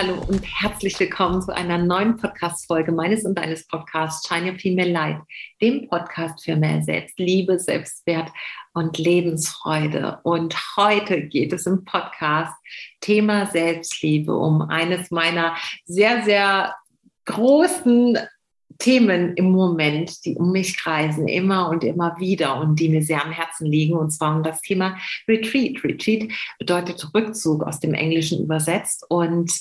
Hallo und herzlich willkommen zu einer neuen Podcast-Folge meines und deines Podcasts Shine Your Female Light, dem Podcast für mehr Selbstliebe, Selbstwert und Lebensfreude. Und heute geht es im Podcast Thema Selbstliebe um eines meiner sehr, sehr großen Themen im Moment, die um mich kreisen, immer und immer wieder und die mir sehr am Herzen liegen, und zwar um das Thema Retreat. Retreat bedeutet Rückzug aus dem Englischen übersetzt. Und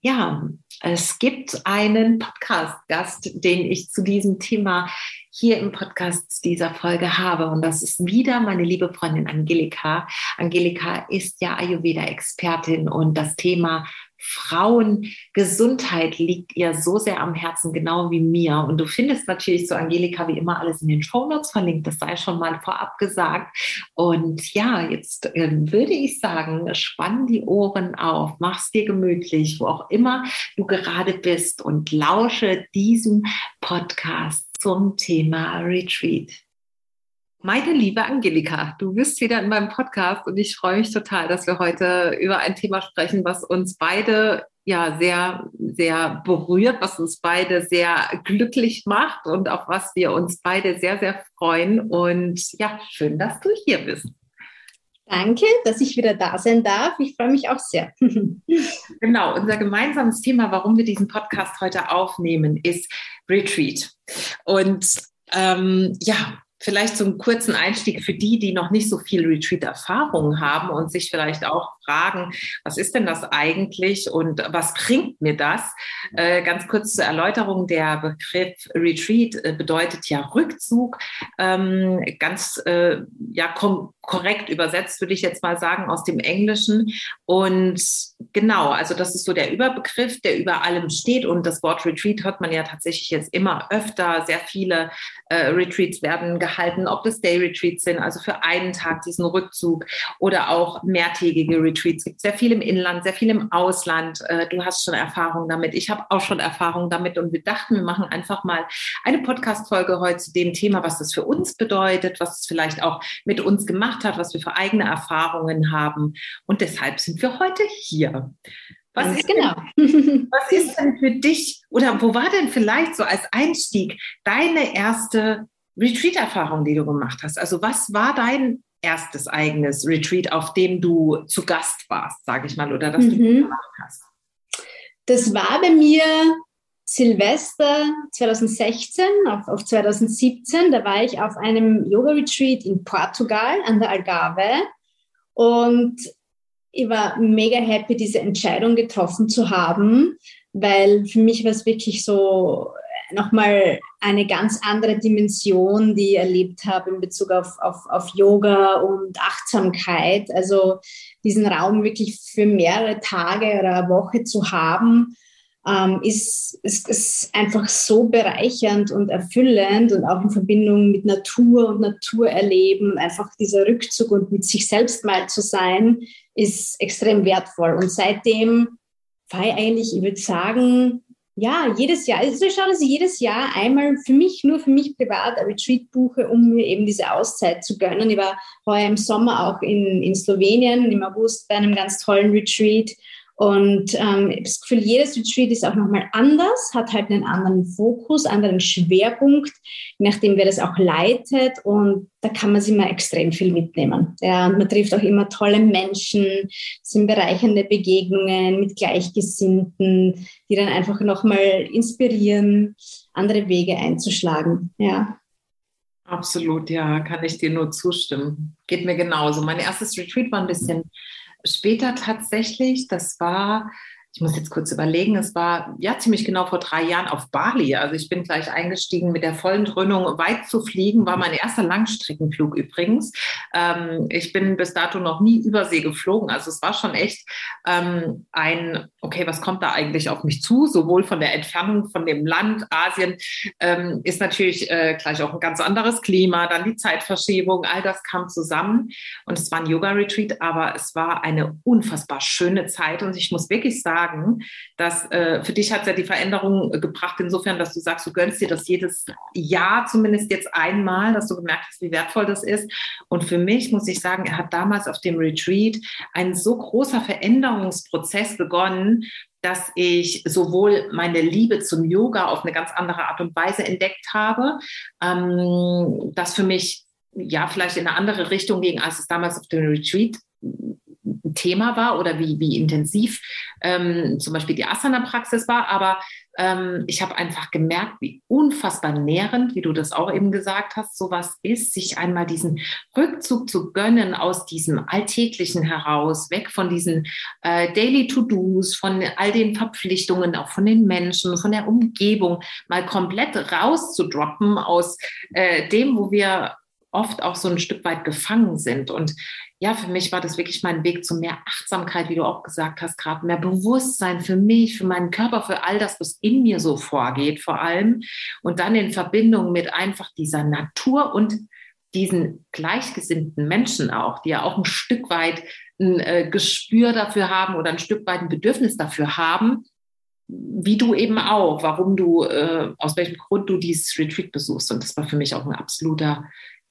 ja, es gibt einen Podcast-Gast, den ich zu diesem Thema hier im Podcast dieser Folge habe. Und das ist wieder meine liebe Freundin Angelika. Angelika ist ja Ayurveda-Expertin und das Thema Frauengesundheit liegt ihr so sehr am Herzen, genau wie mir. Und du findest natürlich zu Angelika wie immer alles in den Show Notes verlinkt. Das sei schon mal vorab gesagt. Und ja, jetzt äh, würde ich sagen, spann die Ohren auf, mach's dir gemütlich, wo auch immer du gerade bist und lausche diesem Podcast zum Thema Retreat. Meine liebe Angelika, du bist wieder in meinem Podcast und ich freue mich total, dass wir heute über ein Thema sprechen, was uns beide ja sehr, sehr berührt, was uns beide sehr glücklich macht und auf was wir uns beide sehr, sehr freuen. Und ja, schön, dass du hier bist. Danke, dass ich wieder da sein darf. Ich freue mich auch sehr. genau, unser gemeinsames Thema, warum wir diesen Podcast heute aufnehmen, ist Retreat. Und ähm, ja, vielleicht so einen kurzen Einstieg für die, die noch nicht so viel Retreat-Erfahrung haben und sich vielleicht auch fragen, was ist denn das eigentlich und was bringt mir das? Äh, ganz kurz zur Erläuterung, der Begriff Retreat äh, bedeutet ja Rückzug. Ähm, ganz äh, ja, korrekt übersetzt würde ich jetzt mal sagen aus dem Englischen. Und genau, also das ist so der Überbegriff, der über allem steht. Und das Wort Retreat hört man ja tatsächlich jetzt immer öfter. Sehr viele äh, Retreats werden gehalten, ob das Day Retreats sind, also für einen Tag diesen Rückzug oder auch mehrtägige Retreats. Es gibt sehr viel im Inland, sehr viel im Ausland. Äh, du hast schon Erfahrung damit. Ich habe auch schon Erfahrung damit und wir dachten, wir machen einfach mal eine Podcast-Folge heute zu dem Thema, was das für uns bedeutet, was es vielleicht auch mit uns gemacht hat, was wir für eigene Erfahrungen haben. Und deshalb sind wir heute hier. Was ist, genau. denn, was ist denn für dich oder wo war denn vielleicht so als Einstieg deine erste Retreat-Erfahrung, die du gemacht hast? Also was war dein erstes eigenes Retreat, auf dem du zu Gast warst, sage ich mal, oder das mhm. du gemacht hast? Das war bei mir Silvester 2016 auf, auf 2017. Da war ich auf einem Yoga-Retreat in Portugal an der Algarve und ich war mega happy, diese Entscheidung getroffen zu haben, weil für mich war es wirklich so nochmal eine ganz andere Dimension, die ich erlebt habe in Bezug auf, auf, auf Yoga und Achtsamkeit. Also diesen Raum wirklich für mehrere Tage oder eine Woche zu haben, ähm, ist, ist, ist einfach so bereichernd und erfüllend und auch in Verbindung mit Natur und Naturerleben, einfach dieser Rückzug und mit sich selbst mal zu sein, ist extrem wertvoll. Und seitdem fahre ich eigentlich, ich würde sagen, ja, jedes Jahr. Also ich schaue, dass ich jedes Jahr einmal für mich, nur für mich privat, ein Retreat buche, um mir eben diese Auszeit zu gönnen. Ich war heuer im Sommer auch in, in Slowenien, im August bei einem ganz tollen Retreat und ähm, ich habe das Gefühl, jedes Retreat ist auch nochmal anders, hat halt einen anderen Fokus, anderen Schwerpunkt, nachdem wer das auch leitet. Und da kann man sich mal extrem viel mitnehmen. Ja, und man trifft auch immer tolle Menschen, sind bereichernde Begegnungen mit Gleichgesinnten, die dann einfach nochmal inspirieren, andere Wege einzuschlagen. Ja. Absolut, ja, kann ich dir nur zustimmen. Geht mir genauso. Mein erstes Retreat war ein bisschen später tatsächlich, das war ich muss jetzt kurz überlegen, es war ja ziemlich genau vor drei Jahren auf Bali. Also ich bin gleich eingestiegen mit der vollen Dröhnung. Weit zu fliegen war mein erster Langstreckenflug übrigens. Ähm, ich bin bis dato noch nie übersee geflogen. Also es war schon echt ähm, ein, okay, was kommt da eigentlich auf mich zu? Sowohl von der Entfernung von dem Land, Asien, ähm, ist natürlich äh, gleich auch ein ganz anderes Klima, dann die Zeitverschiebung, all das kam zusammen. Und es war ein Yoga-Retreat, aber es war eine unfassbar schöne Zeit. Und ich muss wirklich sagen, sagen, dass äh, für dich hat es ja die Veränderung äh, gebracht, insofern, dass du sagst, du gönnst dir das jedes Jahr zumindest jetzt einmal, dass du gemerkt hast, wie wertvoll das ist. Und für mich muss ich sagen, er hat damals auf dem Retreat ein so großer Veränderungsprozess begonnen, dass ich sowohl meine Liebe zum Yoga auf eine ganz andere Art und Weise entdeckt habe, ähm, das für mich ja vielleicht in eine andere Richtung ging, als es damals auf dem Retreat ein Thema war oder wie, wie intensiv ähm, zum Beispiel die Asana-Praxis war. Aber ähm, ich habe einfach gemerkt, wie unfassbar nährend, wie du das auch eben gesagt hast, sowas ist, sich einmal diesen Rückzug zu gönnen aus diesem Alltäglichen heraus, weg von diesen äh, Daily To-Dos, von all den Verpflichtungen, auch von den Menschen, von der Umgebung, mal komplett rauszudroppen aus äh, dem, wo wir oft auch so ein Stück weit gefangen sind. Und ja, für mich war das wirklich mein Weg zu mehr Achtsamkeit, wie du auch gesagt hast, gerade mehr Bewusstsein für mich, für meinen Körper, für all das, was in mir so vorgeht, vor allem. Und dann in Verbindung mit einfach dieser Natur und diesen gleichgesinnten Menschen auch, die ja auch ein Stück weit ein äh, Gespür dafür haben oder ein Stück weit ein Bedürfnis dafür haben, wie du eben auch, warum du, äh, aus welchem Grund du dieses Retreat besuchst. Und das war für mich auch ein absoluter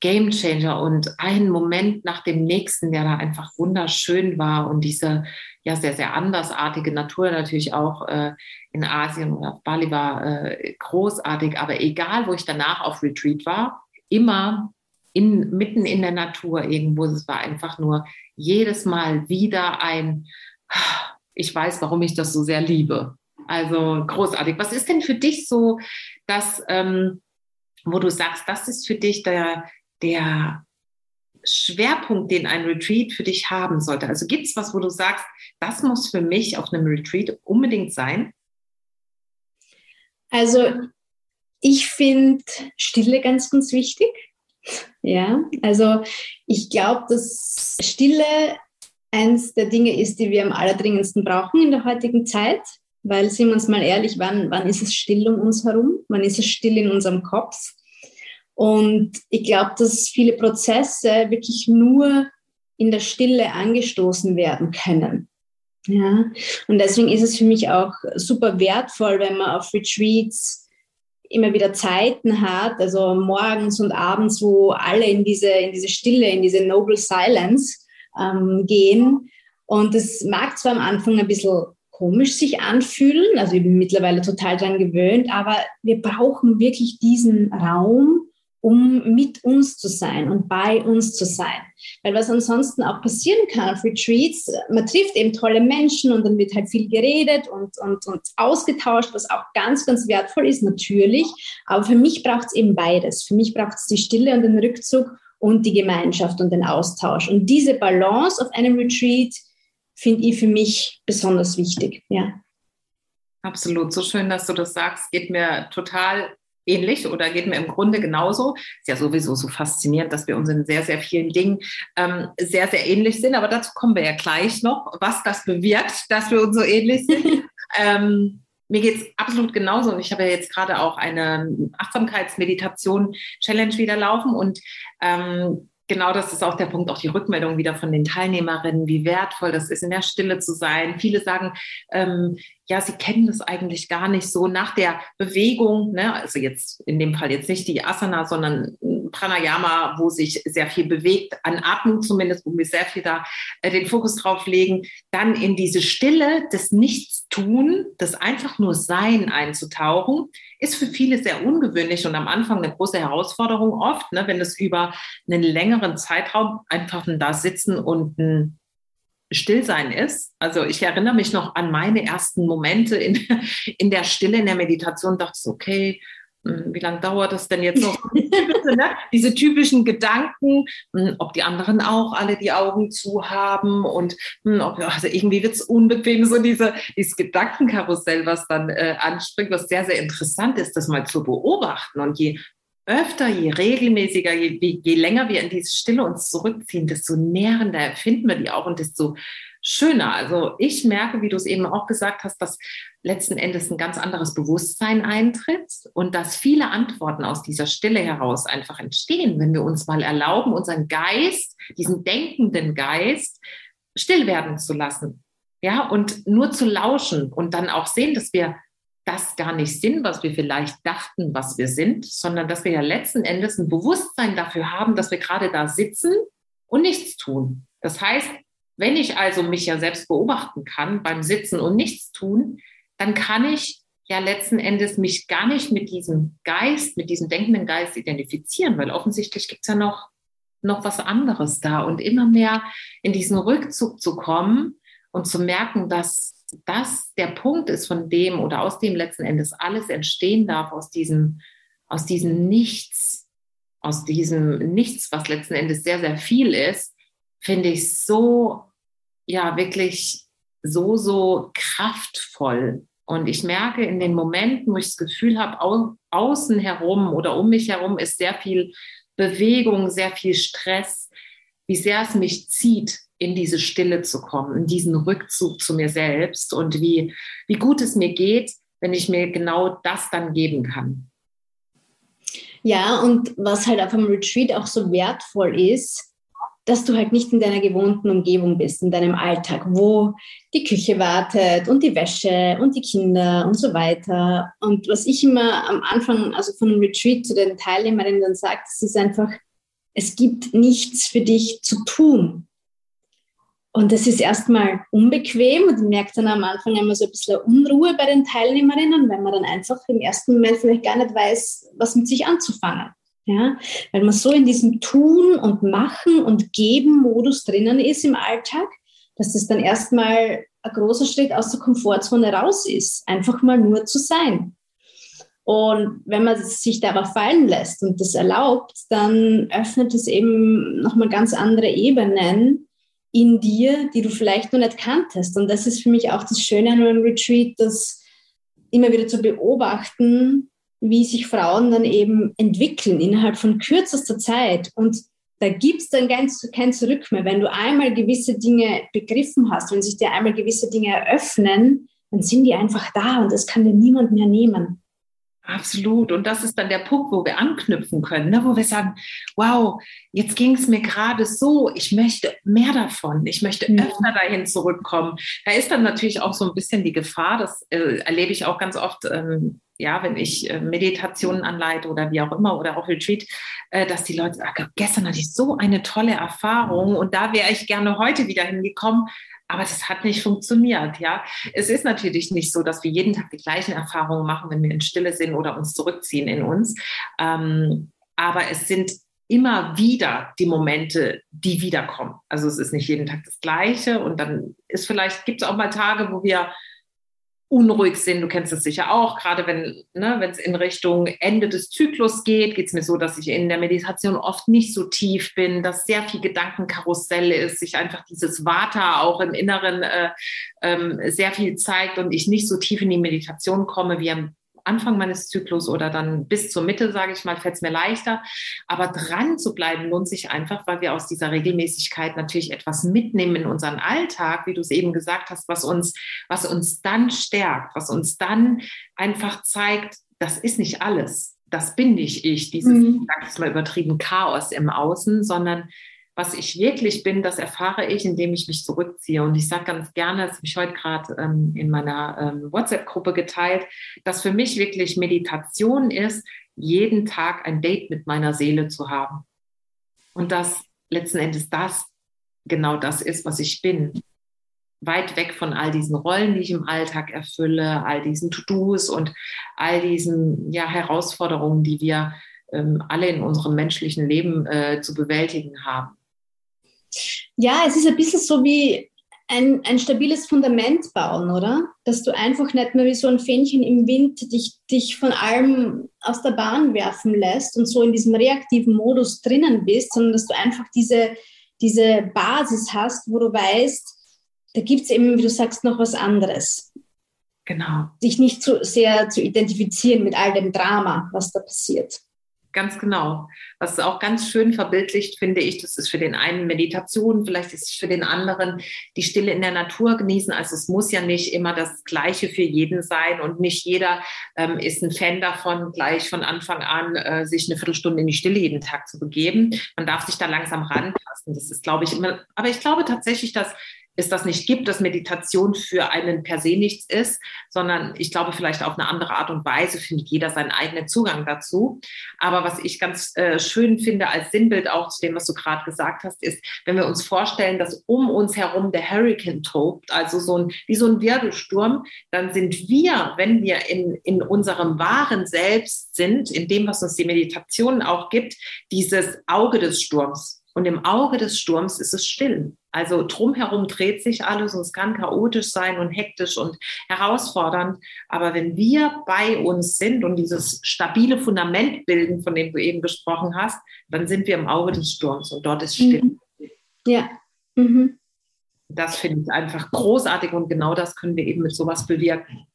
Game Changer und ein Moment nach dem nächsten, der da einfach wunderschön war und diese ja sehr, sehr andersartige Natur natürlich auch äh, in Asien oder auf Bali war äh, großartig. Aber egal, wo ich danach auf Retreat war, immer in, mitten in der Natur irgendwo, es war einfach nur jedes Mal wieder ein, ich weiß, warum ich das so sehr liebe. Also großartig. Was ist denn für dich so, dass, ähm, wo du sagst, das ist für dich der, der Schwerpunkt, den ein Retreat für dich haben sollte? Also gibt es was, wo du sagst, das muss für mich auf einem Retreat unbedingt sein? Also ich finde Stille ganz, ganz wichtig. Ja, also ich glaube, dass Stille eins der Dinge ist, die wir am allerdringendsten brauchen in der heutigen Zeit, weil, sind wir uns mal ehrlich, wann, wann ist es still um uns herum? Wann ist es still in unserem Kopf? Und ich glaube, dass viele Prozesse wirklich nur in der Stille angestoßen werden können. Ja, und deswegen ist es für mich auch super wertvoll, wenn man auf Retreats immer wieder Zeiten hat, also morgens und abends, wo alle in diese, in diese Stille, in diese Noble Silence ähm, gehen. Und das mag zwar am Anfang ein bisschen komisch sich anfühlen, also ich bin mittlerweile total daran gewöhnt, aber wir brauchen wirklich diesen Raum, um mit uns zu sein und bei uns zu sein. Weil was ansonsten auch passieren kann auf Retreats, man trifft eben tolle Menschen und dann wird halt viel geredet und, und, und ausgetauscht, was auch ganz, ganz wertvoll ist, natürlich. Aber für mich braucht es eben beides. Für mich braucht es die Stille und den Rückzug und die Gemeinschaft und den Austausch. Und diese Balance auf einem Retreat finde ich für mich besonders wichtig. Ja. Absolut, so schön, dass du das sagst. Geht mir total ähnlich oder geht mir im Grunde genauso. Ist ja sowieso so faszinierend, dass wir uns in sehr, sehr vielen Dingen ähm, sehr, sehr ähnlich sind. Aber dazu kommen wir ja gleich noch, was das bewirkt, dass wir uns so ähnlich sind. ähm, mir geht es absolut genauso und ich habe ja jetzt gerade auch eine Achtsamkeitsmeditation-Challenge wieder laufen und ähm, genau das ist auch der Punkt, auch die Rückmeldung wieder von den Teilnehmerinnen, wie wertvoll das ist, in der Stille zu sein. Viele sagen, ähm, ja, sie kennen das eigentlich gar nicht so nach der Bewegung, ne? also jetzt in dem Fall jetzt nicht die Asana, sondern Pranayama, wo sich sehr viel bewegt, an Atmung zumindest, wo wir sehr viel da äh, den Fokus drauf legen, dann in diese Stille des Nichtstun, des einfach nur Sein einzutauchen, ist für viele sehr ungewöhnlich und am Anfang eine große Herausforderung oft, ne, wenn es über einen längeren Zeitraum einfach da sitzen und ein Stillsein ist. Also ich erinnere mich noch an meine ersten Momente in, in der Stille, in der Meditation, dachte so, okay, wie lange dauert das denn jetzt noch? Ne? Diese typischen Gedanken, hm, ob die anderen auch alle die Augen zu haben und hm, ob, also irgendwie wird es unbequem, so diese, dieses Gedankenkarussell, was dann äh, anspringt, was sehr, sehr interessant ist, das mal zu beobachten. Und je öfter, je regelmäßiger, je, je länger wir in diese Stille uns zurückziehen, desto nährender erfinden wir die auch und desto schöner. Also ich merke, wie du es eben auch gesagt hast, dass letzten Endes ein ganz anderes Bewusstsein eintritt und dass viele Antworten aus dieser Stille heraus einfach entstehen, wenn wir uns mal erlauben, unseren Geist, diesen denkenden Geist, still werden zu lassen. Ja, und nur zu lauschen und dann auch sehen, dass wir das gar nicht sind, was wir vielleicht dachten, was wir sind, sondern dass wir ja letzten Endes ein Bewusstsein dafür haben, dass wir gerade da sitzen und nichts tun. Das heißt, Wenn ich also mich ja selbst beobachten kann beim Sitzen und nichts tun, dann kann ich ja letzten Endes mich gar nicht mit diesem Geist, mit diesem denkenden Geist identifizieren, weil offensichtlich gibt es ja noch, noch was anderes da. Und immer mehr in diesen Rückzug zu kommen und zu merken, dass das der Punkt ist, von dem oder aus dem letzten Endes alles entstehen darf, aus diesem, aus diesem Nichts, aus diesem Nichts, was letzten Endes sehr, sehr viel ist, finde ich so, ja, wirklich so, so kraftvoll. Und ich merke in den Momenten, wo ich das Gefühl habe, au außen herum oder um mich herum ist sehr viel Bewegung, sehr viel Stress, wie sehr es mich zieht, in diese Stille zu kommen, in diesen Rückzug zu mir selbst und wie, wie gut es mir geht, wenn ich mir genau das dann geben kann. Ja, und was halt auf einem Retreat auch so wertvoll ist, dass du halt nicht in deiner gewohnten Umgebung bist, in deinem Alltag, wo die Küche wartet und die Wäsche und die Kinder und so weiter. Und was ich immer am Anfang, also von einem Retreat zu den Teilnehmerinnen dann sage, es ist einfach, es gibt nichts für dich zu tun. Und das ist erstmal unbequem und merkt dann am Anfang immer so ein bisschen Unruhe bei den Teilnehmerinnen, weil man dann einfach im ersten Moment vielleicht gar nicht weiß, was mit sich anzufangen. Ja, weil man so in diesem Tun und Machen und Geben-Modus drinnen ist im Alltag, dass das dann erstmal ein großer Schritt aus der Komfortzone raus ist, einfach mal nur zu sein. Und wenn man sich da aber fallen lässt und das erlaubt, dann öffnet es eben nochmal ganz andere Ebenen in dir, die du vielleicht noch nicht kanntest. Und das ist für mich auch das Schöne an einem Retreat, das immer wieder zu beobachten, wie sich Frauen dann eben entwickeln innerhalb von kürzester Zeit. Und da gibt es dann kein, kein Zurück mehr. Wenn du einmal gewisse Dinge begriffen hast, wenn sich dir einmal gewisse Dinge eröffnen, dann sind die einfach da und das kann dir niemand mehr nehmen. Absolut. Und das ist dann der Punkt, wo wir anknüpfen können, ne? wo wir sagen, wow, jetzt ging es mir gerade so, ich möchte mehr davon, ich möchte ja. öfter dahin zurückkommen. Da ist dann natürlich auch so ein bisschen die Gefahr, das äh, erlebe ich auch ganz oft, ähm, ja, wenn ich äh, Meditationen anleite oder wie auch immer oder auch Retreat, äh, dass die Leute sagen, gestern hatte ich so eine tolle Erfahrung und da wäre ich gerne heute wieder hingekommen, aber das hat nicht funktioniert, ja. Es ist natürlich nicht so, dass wir jeden Tag die gleichen Erfahrungen machen, wenn wir in Stille sind oder uns zurückziehen in uns. Ähm, aber es sind immer wieder die Momente, die wiederkommen. Also es ist nicht jeden Tag das Gleiche und dann ist vielleicht, gibt es auch mal Tage, wo wir unruhig sind. Du kennst das sicher auch, gerade wenn ne, es in Richtung Ende des Zyklus geht, geht es mir so, dass ich in der Meditation oft nicht so tief bin, dass sehr viel Gedankenkarussell ist, sich einfach dieses Vata auch im Inneren äh, ähm, sehr viel zeigt und ich nicht so tief in die Meditation komme wie am Anfang meines Zyklus oder dann bis zur Mitte, sage ich mal, fällt es mir leichter. Aber dran zu bleiben lohnt sich einfach, weil wir aus dieser Regelmäßigkeit natürlich etwas mitnehmen in unseren Alltag, wie du es eben gesagt hast, was uns, was uns dann stärkt, was uns dann einfach zeigt, das ist nicht alles. Das bin nicht ich, dieses, mhm. ich sage mal übertrieben, Chaos im Außen, sondern was ich wirklich bin, das erfahre ich, indem ich mich zurückziehe. Und ich sage ganz gerne, das habe ich heute gerade ähm, in meiner ähm, WhatsApp-Gruppe geteilt, dass für mich wirklich Meditation ist, jeden Tag ein Date mit meiner Seele zu haben. Und dass letzten Endes das genau das ist, was ich bin. Weit weg von all diesen Rollen, die ich im Alltag erfülle, all diesen To-Dos und all diesen ja, Herausforderungen, die wir ähm, alle in unserem menschlichen Leben äh, zu bewältigen haben. Ja, es ist ein bisschen so wie ein, ein stabiles Fundament bauen, oder? Dass du einfach nicht mehr wie so ein Fähnchen im Wind dich, dich von allem aus der Bahn werfen lässt und so in diesem reaktiven Modus drinnen bist, sondern dass du einfach diese, diese Basis hast, wo du weißt, da gibt es eben, wie du sagst, noch was anderes. Genau. Sich nicht zu sehr zu identifizieren mit all dem Drama, was da passiert. Ganz genau. Was auch ganz schön verbildlicht, finde ich, das ist für den einen Meditation, vielleicht ist es für den anderen die Stille in der Natur genießen. Also es muss ja nicht immer das Gleiche für jeden sein und nicht jeder ähm, ist ein Fan davon, gleich von Anfang an äh, sich eine Viertelstunde in die Stille jeden Tag zu begeben. Man darf sich da langsam rantasten. Das ist, glaube ich, immer, aber ich glaube tatsächlich, dass es das nicht gibt, dass Meditation für einen per se nichts ist, sondern ich glaube, vielleicht auf eine andere Art und Weise findet jeder seinen eigenen Zugang dazu. Aber was ich ganz äh, schön finde als Sinnbild auch zu dem, was du gerade gesagt hast, ist, wenn wir uns vorstellen, dass um uns herum der Hurricane tobt, also so ein, wie so ein Wirbelsturm, dann sind wir, wenn wir in, in unserem wahren Selbst sind, in dem, was uns die Meditation auch gibt, dieses Auge des Sturms. Und im Auge des Sturms ist es still. Also drumherum dreht sich alles und es kann chaotisch sein und hektisch und herausfordernd. Aber wenn wir bei uns sind und dieses stabile Fundament bilden, von dem du eben gesprochen hast, dann sind wir im Auge des Sturms und dort ist still. Mhm. Ja. Mhm. Das finde ich einfach großartig und genau das können wir eben mit sowas bewirken.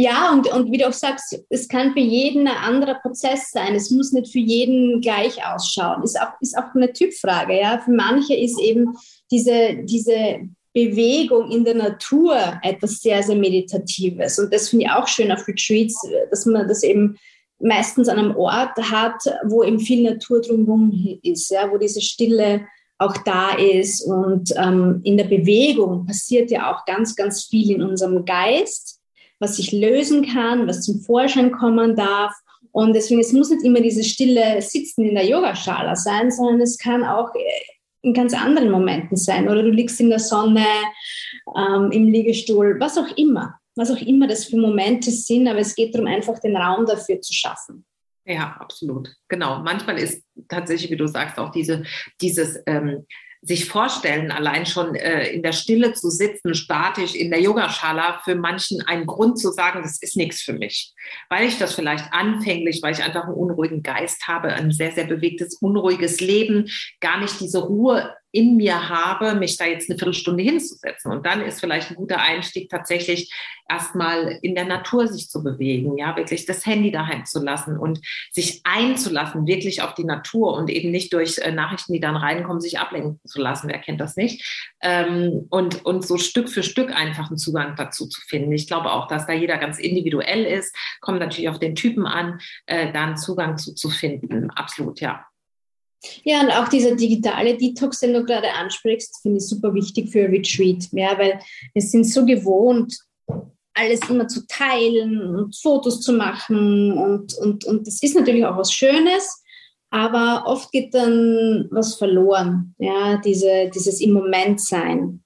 Ja, und, und wie du auch sagst, es kann für jeden ein anderer Prozess sein. Es muss nicht für jeden gleich ausschauen. Ist auch, ist auch eine Typfrage. Ja? Für manche ist eben diese, diese Bewegung in der Natur etwas sehr, sehr Meditatives. Und das finde ich auch schön auf Retreats, dass man das eben meistens an einem Ort hat, wo eben viel Natur drumherum ist, ja? wo diese Stille auch da ist. Und ähm, in der Bewegung passiert ja auch ganz, ganz viel in unserem Geist was sich lösen kann, was zum Vorschein kommen darf. Und deswegen, es muss nicht immer dieses stille Sitzen in der Yogaschala sein, sondern es kann auch äh, in ganz anderen Momenten sein. Oder du liegst in der Sonne, ähm, im Liegestuhl, was auch immer. Was auch immer das für Momente sind, aber es geht darum, einfach den Raum dafür zu schaffen. Ja, absolut. Genau. Manchmal ist tatsächlich, wie du sagst, auch diese, dieses ähm, sich vorstellen, allein schon äh, in der Stille zu sitzen, statisch in der Yogaschala, für manchen ein Grund zu sagen, das ist nichts für mich. Weil ich das vielleicht anfänglich, weil ich einfach einen unruhigen Geist habe, ein sehr, sehr bewegtes, unruhiges Leben, gar nicht diese Ruhe in mir habe, mich da jetzt eine Viertelstunde hinzusetzen. Und dann ist vielleicht ein guter Einstieg tatsächlich erstmal in der Natur sich zu bewegen, ja, wirklich das Handy daheim zu lassen und sich einzulassen, wirklich auf die Natur und eben nicht durch äh, Nachrichten, die dann reinkommen, sich ablenken zu lassen. Wer kennt das nicht? Ähm, und, und so Stück für Stück einfach einen Zugang dazu zu finden. Ich glaube auch, dass da jeder ganz individuell ist, kommt natürlich auf den Typen an, äh, da einen Zugang zu, zu finden. Absolut, ja. Ja, und auch dieser digitale Detox, den du gerade ansprichst, finde ich super wichtig für Retreat. Ja, weil wir sind so gewohnt, alles immer zu teilen und Fotos zu machen. Und, und, und das ist natürlich auch was Schönes, aber oft geht dann was verloren. Ja, diese, dieses im Moment sein.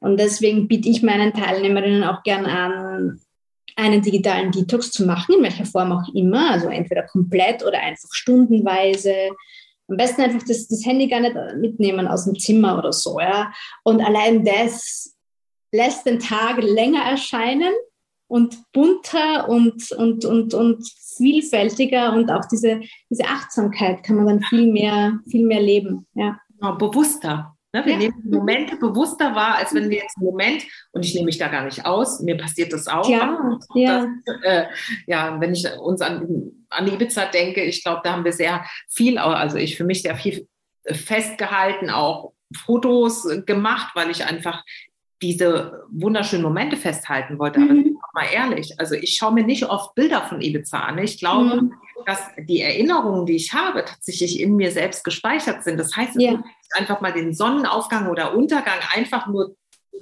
Und deswegen biete ich meinen Teilnehmerinnen auch gern an, einen digitalen Detox zu machen, in welcher Form auch immer, also entweder komplett oder einfach stundenweise am besten einfach das, das Handy gar nicht mitnehmen aus dem Zimmer oder so. Ja? Und allein das lässt den Tag länger erscheinen und bunter und, und, und, und vielfältiger und auch diese, diese Achtsamkeit kann man dann viel mehr, viel mehr leben. Ja. Genau, bewusster. Ne? Wir ja. nehmen Momente bewusster wahr, als wenn wir jetzt einen Moment, und ich nehme mich da gar nicht aus, mir passiert das auch. Ja, ja. Das, äh, ja wenn ich uns an, an Ibiza denke, ich glaube, da haben wir sehr viel, also ich für mich sehr viel festgehalten, auch Fotos gemacht, weil ich einfach diese wunderschönen Momente festhalten wollte. Aber mhm. Mal ehrlich, also ich schaue mir nicht oft Bilder von Ibiza an. Ich glaube, mhm. dass die Erinnerungen, die ich habe, tatsächlich in mir selbst gespeichert sind. Das heißt, ja. einfach mal den Sonnenaufgang oder Untergang einfach nur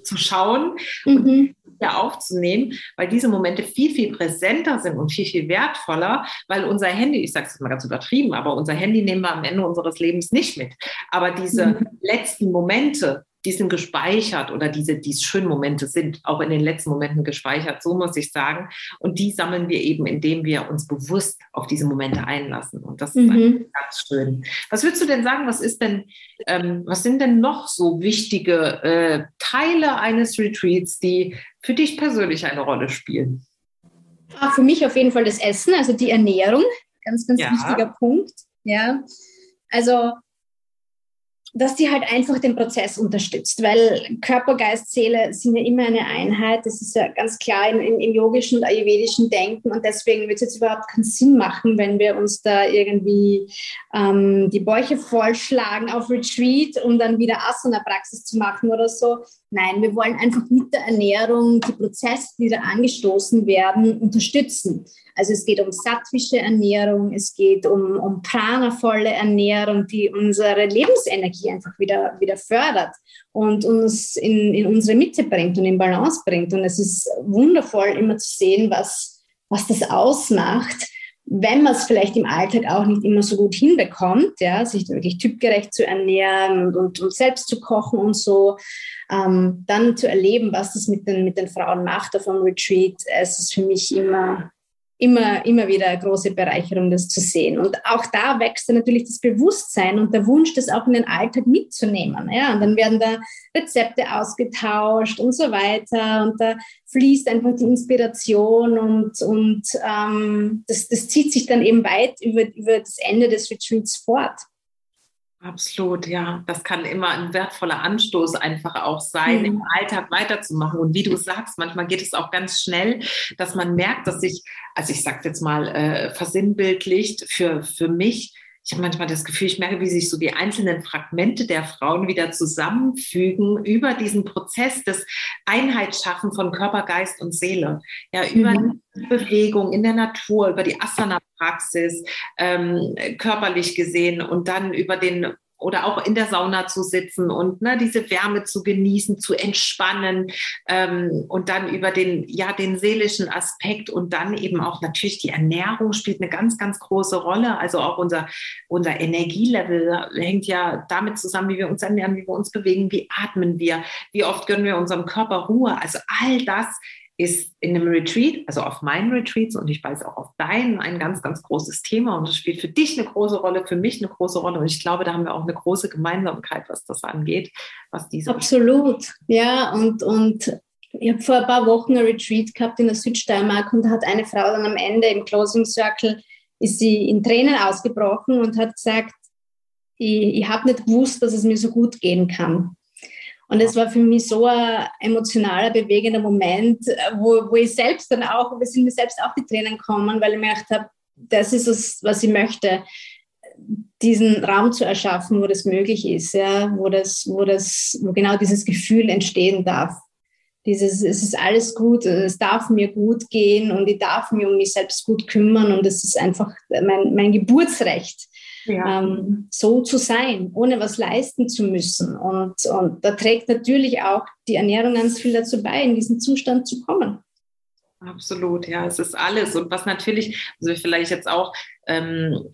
zu schauen mhm. und wieder aufzunehmen, weil diese Momente viel, viel präsenter sind und viel, viel wertvoller, weil unser Handy, ich sage es mal ganz übertrieben, aber unser Handy nehmen wir am Ende unseres Lebens nicht mit. Aber diese mhm. letzten Momente, die sind gespeichert oder diese, die schönen Momente sind auch in den letzten Momenten gespeichert, so muss ich sagen. Und die sammeln wir eben, indem wir uns bewusst auf diese Momente einlassen. Und das ist mhm. ganz schön. Was würdest du denn sagen, was ist denn, ähm, was sind denn noch so wichtige äh, Teile eines Retreats, die für dich persönlich eine Rolle spielen? Ach, für mich auf jeden Fall das Essen, also die Ernährung. Ganz, ganz ja. wichtiger Punkt. Ja. Also dass die halt einfach den Prozess unterstützt, weil Körper, Geist, Seele sind ja immer eine Einheit. Das ist ja ganz klar im, im, im yogischen und ayurvedischen Denken und deswegen wird es jetzt überhaupt keinen Sinn machen, wenn wir uns da irgendwie ähm, die Bäuche vollschlagen auf Retreat, um dann wieder Asana-Praxis zu machen oder so. Nein, wir wollen einfach mit der Ernährung die Prozesse, die da angestoßen werden, unterstützen. Also es geht um sattwische Ernährung, es geht um, um pranavolle Ernährung, die unsere Lebensenergie Energie einfach wieder, wieder fördert und uns in, in unsere Mitte bringt und in Balance bringt. Und es ist wundervoll, immer zu sehen, was, was das ausmacht, wenn man es vielleicht im Alltag auch nicht immer so gut hinbekommt, ja, sich wirklich typgerecht zu ernähren und, und, und selbst zu kochen und so, ähm, dann zu erleben, was das mit den, mit den Frauen macht auf einem Retreat, es ist für mich immer immer, immer wieder eine große Bereicherung, das zu sehen. Und auch da wächst dann natürlich das Bewusstsein und der Wunsch, das auch in den Alltag mitzunehmen. Ja, und dann werden da Rezepte ausgetauscht und so weiter. Und da fließt einfach die Inspiration und, und ähm, das, das zieht sich dann eben weit über, über das Ende des Retreats fort. Absolut, ja. Das kann immer ein wertvoller Anstoß einfach auch sein, mhm. im Alltag weiterzumachen. Und wie du sagst, manchmal geht es auch ganz schnell, dass man merkt, dass sich, also ich sage jetzt mal, äh, versinnbildlicht für, für mich, ich habe manchmal das Gefühl, ich merke, wie sich so die einzelnen Fragmente der Frauen wieder zusammenfügen über diesen Prozess des Einheitsschaffen von Körper, Geist und Seele. Ja, über mhm. die Bewegung in der Natur, über die Asana-Praxis, ähm, körperlich gesehen und dann über den oder auch in der Sauna zu sitzen und ne, diese Wärme zu genießen, zu entspannen ähm, und dann über den, ja, den seelischen Aspekt und dann eben auch natürlich die Ernährung spielt eine ganz, ganz große Rolle. Also auch unser, unser Energielevel hängt ja damit zusammen, wie wir uns ernähren, wie wir uns bewegen, wie atmen wir, wie oft gönnen wir unserem Körper Ruhe. Also all das ist in einem Retreat, also auf meinen Retreats und ich weiß auch auf deinen, ein ganz, ganz großes Thema und es spielt für dich eine große Rolle, für mich eine große Rolle und ich glaube, da haben wir auch eine große Gemeinsamkeit, was das angeht, was diese. Absolut, ja und, und ich habe vor ein paar Wochen ein Retreat gehabt in der Südsteiermark und da hat eine Frau dann am Ende im Closing Circle, ist sie in Tränen ausgebrochen und hat gesagt, ich, ich habe nicht gewusst, dass es mir so gut gehen kann. Und es war für mich so ein emotionaler, bewegender Moment, wo, wo ich selbst dann auch, wo sind mir selbst auch die Tränen kommen, weil ich mir gedacht habe, das ist es, was ich möchte, diesen Raum zu erschaffen, wo das möglich ist, ja, wo das, wo das, wo genau dieses Gefühl entstehen darf. Dieses, es ist alles gut, es darf mir gut gehen und ich darf mich um mich selbst gut kümmern und es ist einfach mein, mein Geburtsrecht ja. ähm, so zu sein, ohne was leisten zu müssen. Und, und da trägt natürlich auch die Ernährung ganz viel dazu bei, in diesen Zustand zu kommen. Absolut, ja, es ist alles. Und was natürlich, also vielleicht jetzt auch ähm,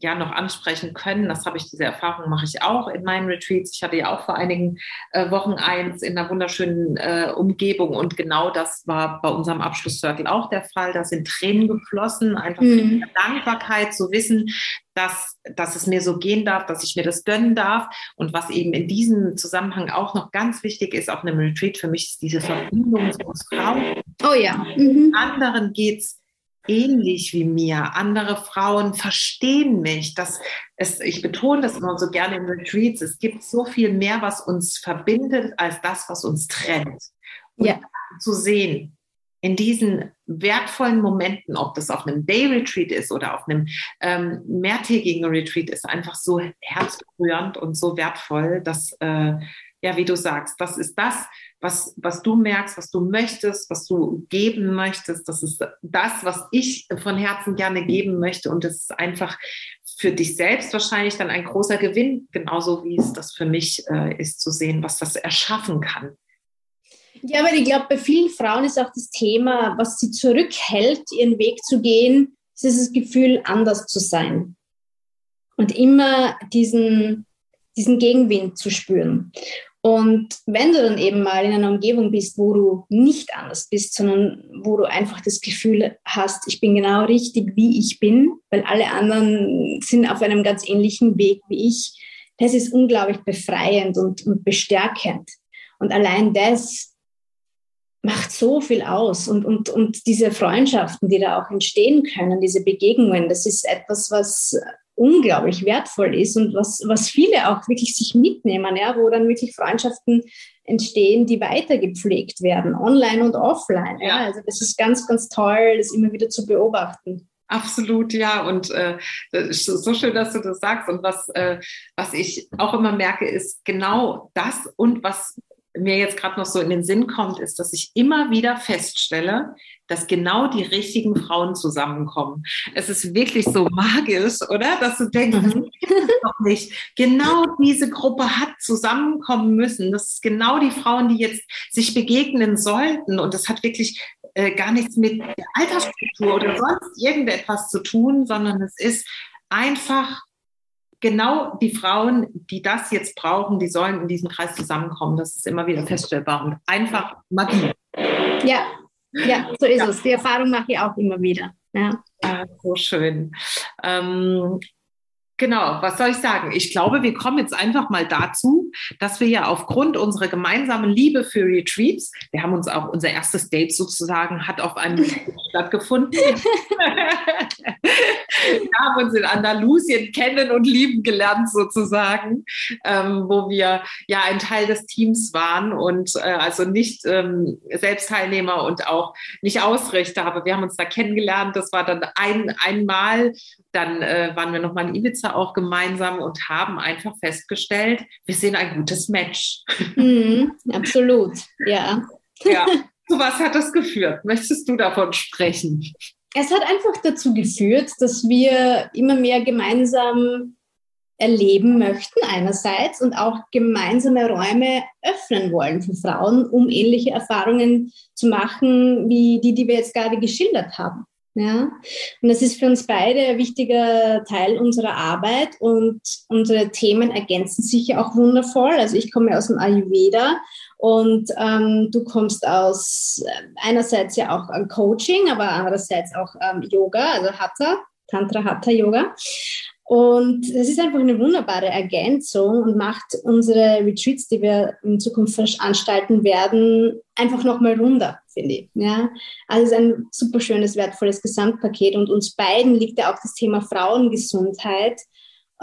ja noch ansprechen können. Das habe ich, diese Erfahrung mache ich auch in meinen Retreats. Ich hatte ja auch vor einigen äh, Wochen eins in einer wunderschönen äh, Umgebung und genau das war bei unserem Abschlusscircle auch der Fall. Da sind Tränen geflossen, einfach mhm. Dankbarkeit zu wissen, dass, dass es mir so gehen darf, dass ich mir das gönnen darf. Und was eben in diesem Zusammenhang auch noch ganz wichtig ist auf einem Retreat für mich, ist diese Verbindung zu uns Frauen. Oh ja. Mhm. Anderen geht es ähnlich wie mir. Andere Frauen verstehen mich. Das ist, ich betone das immer so gerne in Retreats. Es gibt so viel mehr, was uns verbindet, als das, was uns trennt. Und ja. zu sehen, in diesen wertvollen Momenten, ob das auf einem Day Retreat ist oder auf einem ähm, mehrtägigen Retreat, ist einfach so herzberührend und so wertvoll, dass, äh, ja, wie du sagst, das ist das, was, was du merkst, was du möchtest, was du geben möchtest. Das ist das, was ich von Herzen gerne geben möchte. Und das ist einfach für dich selbst wahrscheinlich dann ein großer Gewinn, genauso wie es das für mich äh, ist, zu sehen, was das erschaffen kann. Ja, aber ich glaube, bei vielen Frauen ist auch das Thema, was sie zurückhält, ihren Weg zu gehen, ist das Gefühl, anders zu sein. Und immer diesen, diesen Gegenwind zu spüren. Und wenn du dann eben mal in einer Umgebung bist, wo du nicht anders bist, sondern wo du einfach das Gefühl hast, ich bin genau richtig, wie ich bin, weil alle anderen sind auf einem ganz ähnlichen Weg wie ich, das ist unglaublich befreiend und, und bestärkend. Und allein das macht so viel aus. Und, und, und diese Freundschaften, die da auch entstehen können, diese Begegnungen, das ist etwas, was unglaublich wertvoll ist und was, was viele auch wirklich sich mitnehmen, ja, wo dann wirklich Freundschaften entstehen, die weiter gepflegt werden, online und offline. Ja. ja. Also das ist ganz, ganz toll, das immer wieder zu beobachten. Absolut, ja. Und äh, so schön, dass du das sagst. Und was, äh, was ich auch immer merke, ist genau das und was mir jetzt gerade noch so in den Sinn kommt, ist, dass ich immer wieder feststelle, dass genau die richtigen Frauen zusammenkommen. Es ist wirklich so magisch, oder? Dass du denkst, mhm. das ist doch nicht. Genau diese Gruppe hat zusammenkommen müssen. Das ist genau die Frauen, die jetzt sich begegnen sollten. Und das hat wirklich äh, gar nichts mit der Altersstruktur oder sonst irgendetwas zu tun, sondern es ist einfach genau die Frauen, die das jetzt brauchen, die sollen in diesem Kreis zusammenkommen. Das ist immer wieder feststellbar und einfach Magie. Ja, ja, so ist ja. es. Die Erfahrung mache ich auch immer wieder. Ja, ja so schön. Ähm, Genau, was soll ich sagen? Ich glaube, wir kommen jetzt einfach mal dazu, dass wir ja aufgrund unserer gemeinsamen Liebe für Retreats, wir haben uns auch unser erstes Date sozusagen hat auf einem stattgefunden. wir haben uns in Andalusien kennen und lieben gelernt sozusagen, ähm, wo wir ja ein Teil des Teams waren und äh, also nicht ähm, Selbstteilnehmer und auch nicht Ausrichter, aber wir haben uns da kennengelernt. Das war dann ein einmal dann äh, waren wir nochmal in Ibiza auch gemeinsam und haben einfach festgestellt, wir sind ein gutes Match. Mm, absolut, ja. Ja, zu was hat das geführt? Möchtest du davon sprechen? Es hat einfach dazu geführt, dass wir immer mehr gemeinsam erleben möchten einerseits und auch gemeinsame Räume öffnen wollen für Frauen, um ähnliche Erfahrungen zu machen wie die, die wir jetzt gerade geschildert haben. Ja, und das ist für uns beide ein wichtiger Teil unserer Arbeit und unsere Themen ergänzen sich ja auch wundervoll. Also ich komme aus dem Ayurveda und ähm, du kommst aus äh, einerseits ja auch Coaching, aber andererseits auch ähm, Yoga, also Hatha, Tantra Hatha Yoga. Und das ist einfach eine wunderbare Ergänzung und macht unsere Retreats, die wir in Zukunft veranstalten werden, einfach nochmal runder, finde ich. Ja? Also es ist ein super schönes, wertvolles Gesamtpaket und uns beiden liegt ja auch das Thema Frauengesundheit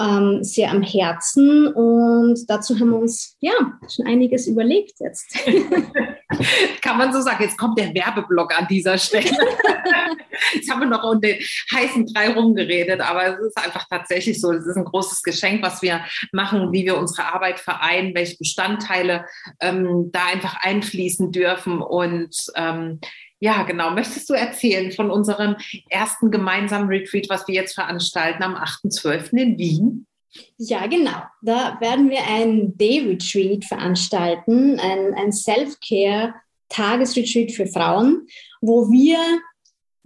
ähm, sehr am Herzen und dazu haben wir uns ja schon einiges überlegt jetzt. Kann man so sagen, jetzt kommt der Werbeblock an dieser Stelle. jetzt haben wir noch um den heißen Brei rumgeredet, aber es ist einfach tatsächlich so, es ist ein großes Geschenk, was wir machen, wie wir unsere Arbeit vereinen, welche Bestandteile ähm, da einfach einfließen dürfen und ähm, ja, genau. Möchtest du erzählen von unserem ersten gemeinsamen Retreat, was wir jetzt veranstalten am 8.12. in Wien? Ja, genau. Da werden wir ein Day-Retreat veranstalten, ein, ein Self-Care-Tagesretreat für Frauen, wo wir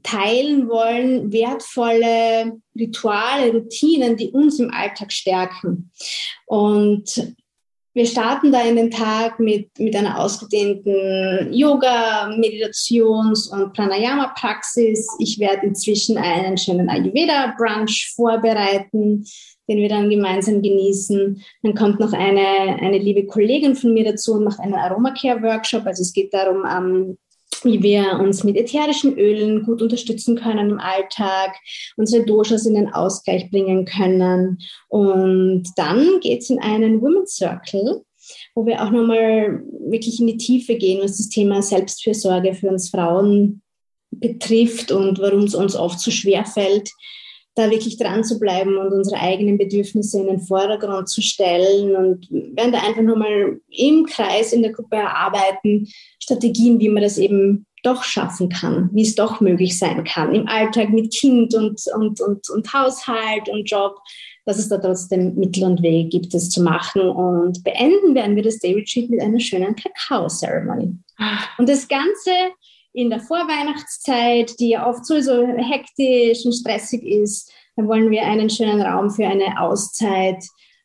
teilen wollen wertvolle Rituale, Routinen, die uns im Alltag stärken. Und wir starten da in den Tag mit, mit einer ausgedehnten Yoga, Meditations- und Pranayama-Praxis. Ich werde inzwischen einen schönen Ayurveda-Brunch vorbereiten, den wir dann gemeinsam genießen. Dann kommt noch eine, eine liebe Kollegin von mir dazu und macht einen Aromacare-Workshop. Also es geht darum, wie wir uns mit ätherischen Ölen gut unterstützen können im Alltag, unsere Doshas in den Ausgleich bringen können. Und dann geht es in einen Women's Circle, wo wir auch nochmal wirklich in die Tiefe gehen, was das Thema Selbstfürsorge für uns Frauen betrifft und warum es uns oft so schwer fällt, da wirklich dran zu bleiben und unsere eigenen Bedürfnisse in den Vordergrund zu stellen und werden da einfach nochmal im Kreis in der Gruppe erarbeiten, Strategien, wie man das eben doch schaffen kann, wie es doch möglich sein kann, im Alltag mit Kind und, und, und, und Haushalt und Job, dass es da trotzdem Mittel und Wege gibt, das zu machen. Und beenden werden wir das Day Retreat mit einer schönen Kakao-Ceremony. Ah. Und das Ganze in der Vorweihnachtszeit, die ja oft sowieso hektisch und stressig ist, da wollen wir einen schönen Raum für eine Auszeit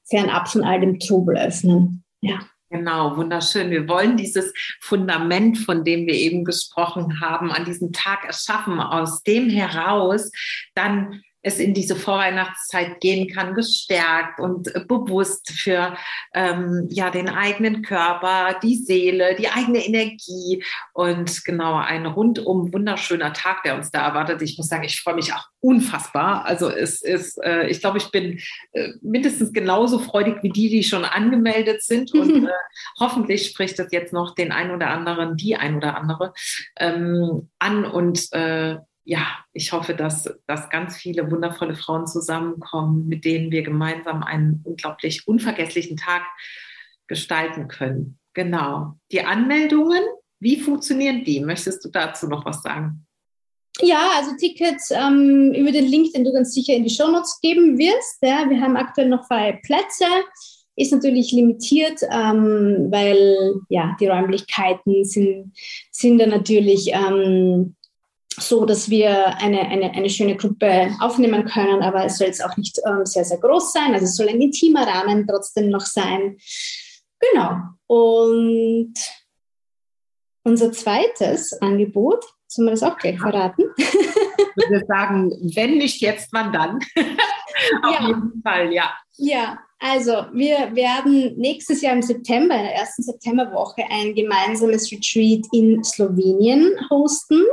fernab von all dem Trubel öffnen. Ja. Genau, wunderschön. Wir wollen dieses Fundament, von dem wir eben gesprochen haben, an diesem Tag erschaffen, aus dem heraus dann es in diese Vorweihnachtszeit gehen kann, gestärkt und bewusst für ähm, ja den eigenen Körper, die Seele, die eigene Energie und genau ein rundum wunderschöner Tag, der uns da erwartet. Ich muss sagen, ich freue mich auch unfassbar. Also es ist, äh, ich glaube, ich bin äh, mindestens genauso freudig wie die, die schon angemeldet sind und äh, hoffentlich spricht das jetzt noch den ein oder anderen, die ein oder andere ähm, an und äh, ja, ich hoffe, dass, dass ganz viele wundervolle Frauen zusammenkommen, mit denen wir gemeinsam einen unglaublich unvergesslichen Tag gestalten können. genau. Die Anmeldungen, wie funktionieren die? Möchtest du dazu noch was sagen? Ja, also Tickets ähm, über den Link, den du ganz sicher in die Show Notes geben wirst. Ja, wir haben aktuell noch freie Plätze. Ist natürlich limitiert, ähm, weil ja, die Räumlichkeiten sind, sind da natürlich ähm, so, dass wir eine, eine, eine schöne Gruppe aufnehmen können, aber es soll jetzt auch nicht ähm, sehr, sehr groß sein. Also es soll ein intimer Rahmen trotzdem noch sein. Genau. Und unser zweites Angebot, sollen wir das auch gleich verraten? Ich würde sagen, wenn nicht jetzt, wann dann? Auf ja. jeden Fall, ja. Ja, also wir werden nächstes Jahr im September, in der ersten Septemberwoche, ein gemeinsames Retreat in Slowenien hosten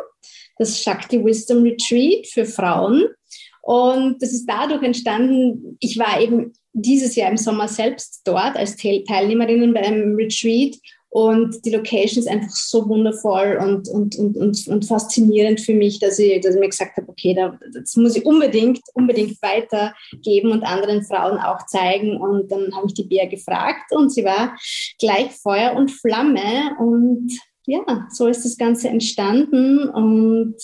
das Shakti Wisdom Retreat für Frauen. Und das ist dadurch entstanden, ich war eben dieses Jahr im Sommer selbst dort als Teilnehmerin beim Retreat und die Location ist einfach so wundervoll und, und, und, und, und faszinierend für mich, dass ich, dass ich mir gesagt habe, okay, da, das muss ich unbedingt, unbedingt weitergeben und anderen Frauen auch zeigen. Und dann habe ich die Bea gefragt und sie war gleich Feuer und Flamme und ja, so ist das Ganze entstanden und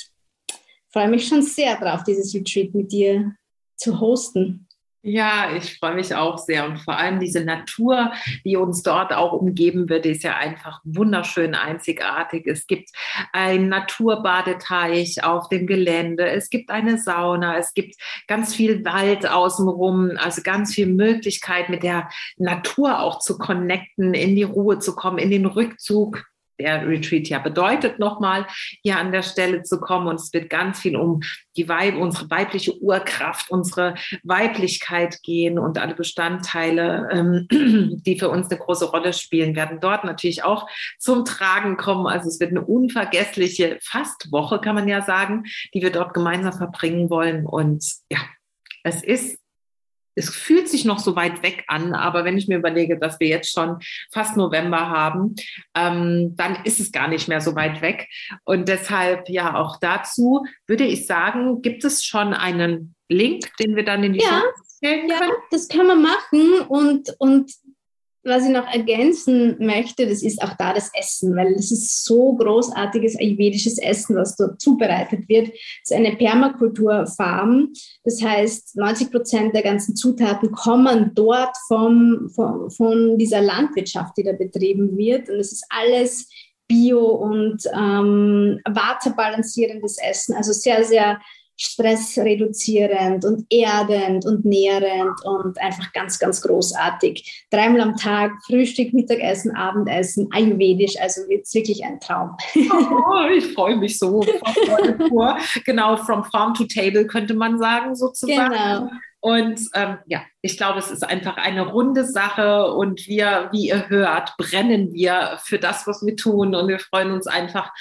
freue mich schon sehr drauf, dieses Retreat mit dir zu hosten. Ja, ich freue mich auch sehr und vor allem diese Natur, die uns dort auch umgeben wird, ist ja einfach wunderschön einzigartig. Es gibt einen Naturbadeteich auf dem Gelände, es gibt eine Sauna, es gibt ganz viel Wald außenrum, also ganz viel Möglichkeit mit der Natur auch zu connecten, in die Ruhe zu kommen, in den Rückzug der Retreat ja bedeutet, nochmal hier an der Stelle zu kommen. Und es wird ganz viel um die Weib, unsere weibliche Urkraft, unsere Weiblichkeit gehen und alle Bestandteile, ähm, die für uns eine große Rolle spielen, werden dort natürlich auch zum Tragen kommen. Also es wird eine unvergessliche Fastwoche, kann man ja sagen, die wir dort gemeinsam verbringen wollen. Und ja, es ist es fühlt sich noch so weit weg an, aber wenn ich mir überlege, dass wir jetzt schon fast November haben, ähm, dann ist es gar nicht mehr so weit weg. Und deshalb, ja, auch dazu würde ich sagen, gibt es schon einen Link, den wir dann in die ja, Show stellen können? Ja, das können wir machen. Und, und was ich noch ergänzen möchte, das ist auch da das Essen, weil es ist so großartiges ayurvedisches Essen, was dort zubereitet wird. Es ist eine Permakulturfarm. Das heißt, 90 Prozent der ganzen Zutaten kommen dort vom, von, von dieser Landwirtschaft, die da betrieben wird. Und es ist alles bio und ähm, waterbalancierendes Essen. Also sehr, sehr stressreduzierend und erdend und nährend und einfach ganz, ganz großartig. Dreimal am Tag, Frühstück, Mittagessen, Abendessen, ayurvedisch, also jetzt wirklich ein Traum. Oh, ich freue mich so. genau, from farm to table könnte man sagen, sozusagen. Genau. Und ähm, ja, ich glaube, es ist einfach eine runde Sache und wir, wie ihr hört, brennen wir für das, was wir tun und wir freuen uns einfach,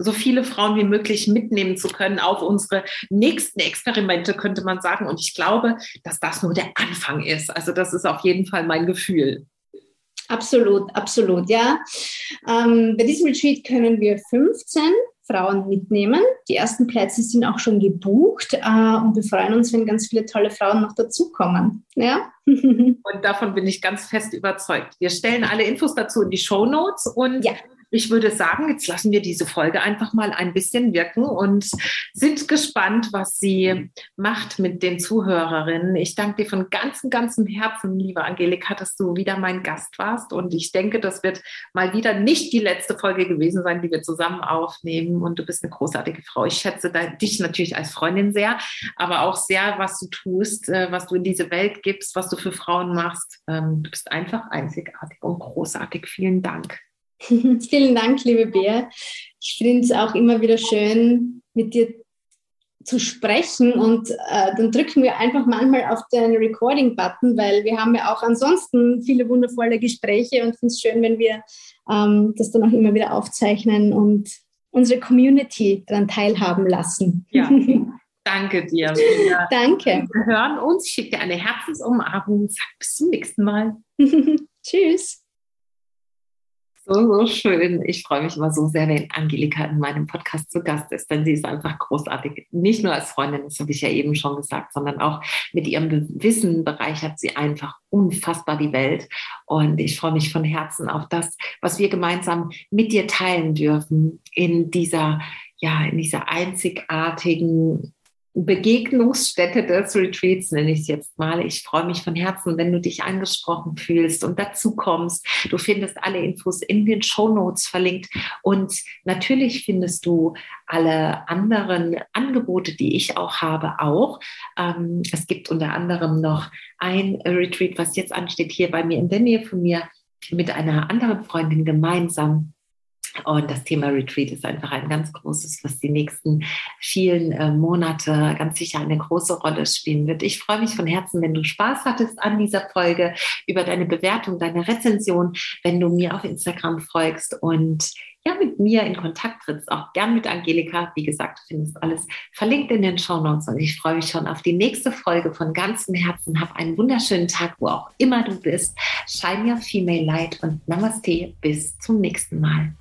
so viele Frauen wie möglich mitnehmen zu können auf unsere nächsten Experimente, könnte man sagen. Und ich glaube, dass das nur der Anfang ist. Also das ist auf jeden Fall mein Gefühl. Absolut, absolut, ja. Ähm, bei diesem Retreat können wir 15 Frauen mitnehmen. Die ersten Plätze sind auch schon gebucht äh, und wir freuen uns, wenn ganz viele tolle Frauen noch dazukommen. Ja? und davon bin ich ganz fest überzeugt. Wir stellen alle Infos dazu in die Show Notes und ja ich würde sagen, jetzt lassen wir diese Folge einfach mal ein bisschen wirken und sind gespannt, was sie macht mit den Zuhörerinnen. Ich danke dir von ganzem, ganzem Herzen, liebe Angelika, dass du wieder mein Gast warst. Und ich denke, das wird mal wieder nicht die letzte Folge gewesen sein, die wir zusammen aufnehmen. Und du bist eine großartige Frau. Ich schätze dich natürlich als Freundin sehr, aber auch sehr, was du tust, äh, was du in diese Welt gibst, was du für Frauen machst. Ähm, du bist einfach einzigartig und großartig. Vielen Dank. Vielen Dank, liebe Bea. Ich finde es auch immer wieder schön, mit dir zu sprechen und äh, dann drücken wir einfach manchmal auf den Recording-Button, weil wir haben ja auch ansonsten viele wundervolle Gespräche und finde es schön, wenn wir ähm, das dann auch immer wieder aufzeichnen und unsere Community daran teilhaben lassen. Ja, danke dir. Wir danke. Wir hören uns. Ich schicke dir eine Herzensumarmung. Sag bis zum nächsten Mal. Tschüss. So, so schön. Ich freue mich immer so sehr, wenn Angelika in meinem Podcast zu Gast ist, denn sie ist einfach großartig. Nicht nur als Freundin, das habe ich ja eben schon gesagt, sondern auch mit ihrem Wissen bereichert sie einfach unfassbar die Welt. Und ich freue mich von Herzen auf das, was wir gemeinsam mit dir teilen dürfen in dieser, ja, in dieser einzigartigen Begegnungsstätte des Retreats, nenne ich es jetzt mal. Ich freue mich von Herzen, wenn du dich angesprochen fühlst und dazu kommst. Du findest alle Infos in den Show Notes verlinkt und natürlich findest du alle anderen Angebote, die ich auch habe, auch. Ähm, es gibt unter anderem noch ein Retreat, was jetzt ansteht, hier bei mir in der Nähe von mir mit einer anderen Freundin gemeinsam und das Thema Retreat ist einfach ein ganz großes, was die nächsten vielen äh, Monate ganz sicher eine große Rolle spielen wird. Ich freue mich von Herzen, wenn du Spaß hattest an dieser Folge, über deine Bewertung, deine Rezension, wenn du mir auf Instagram folgst und ja, mit mir in Kontakt trittst, auch gern mit Angelika. Wie gesagt, du findest alles verlinkt in den Show Notes und ich freue mich schon auf die nächste Folge von ganzem Herzen. Hab einen wunderschönen Tag, wo auch immer du bist. Shine your female light und Namaste. Bis zum nächsten Mal.